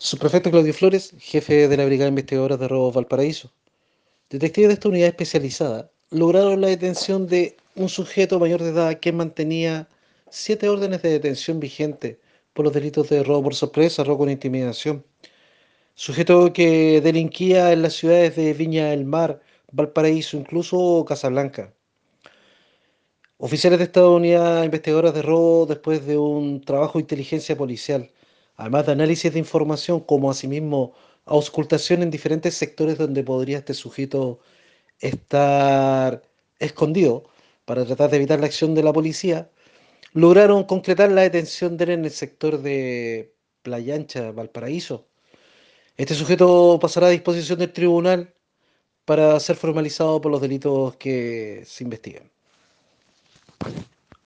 Subprefecto Claudio Flores, jefe de la Brigada Investigadora de Robos Valparaíso. Detectives de esta unidad especializada lograron la detención de un sujeto mayor de edad que mantenía siete órdenes de detención vigentes por los delitos de robo por sorpresa, robo con intimidación. Sujeto que delinquía en las ciudades de Viña del Mar, Valparaíso, incluso Casablanca. Oficiales de esta unidad investigadora de robo, después de un trabajo de inteligencia policial, además de análisis de información, como asimismo auscultación en diferentes sectores donde podría este sujeto estar escondido para tratar de evitar la acción de la policía, lograron concretar la detención de él en el sector de Playa Ancha, Valparaíso. Este sujeto pasará a disposición del tribunal para ser formalizado por los delitos que se investigan.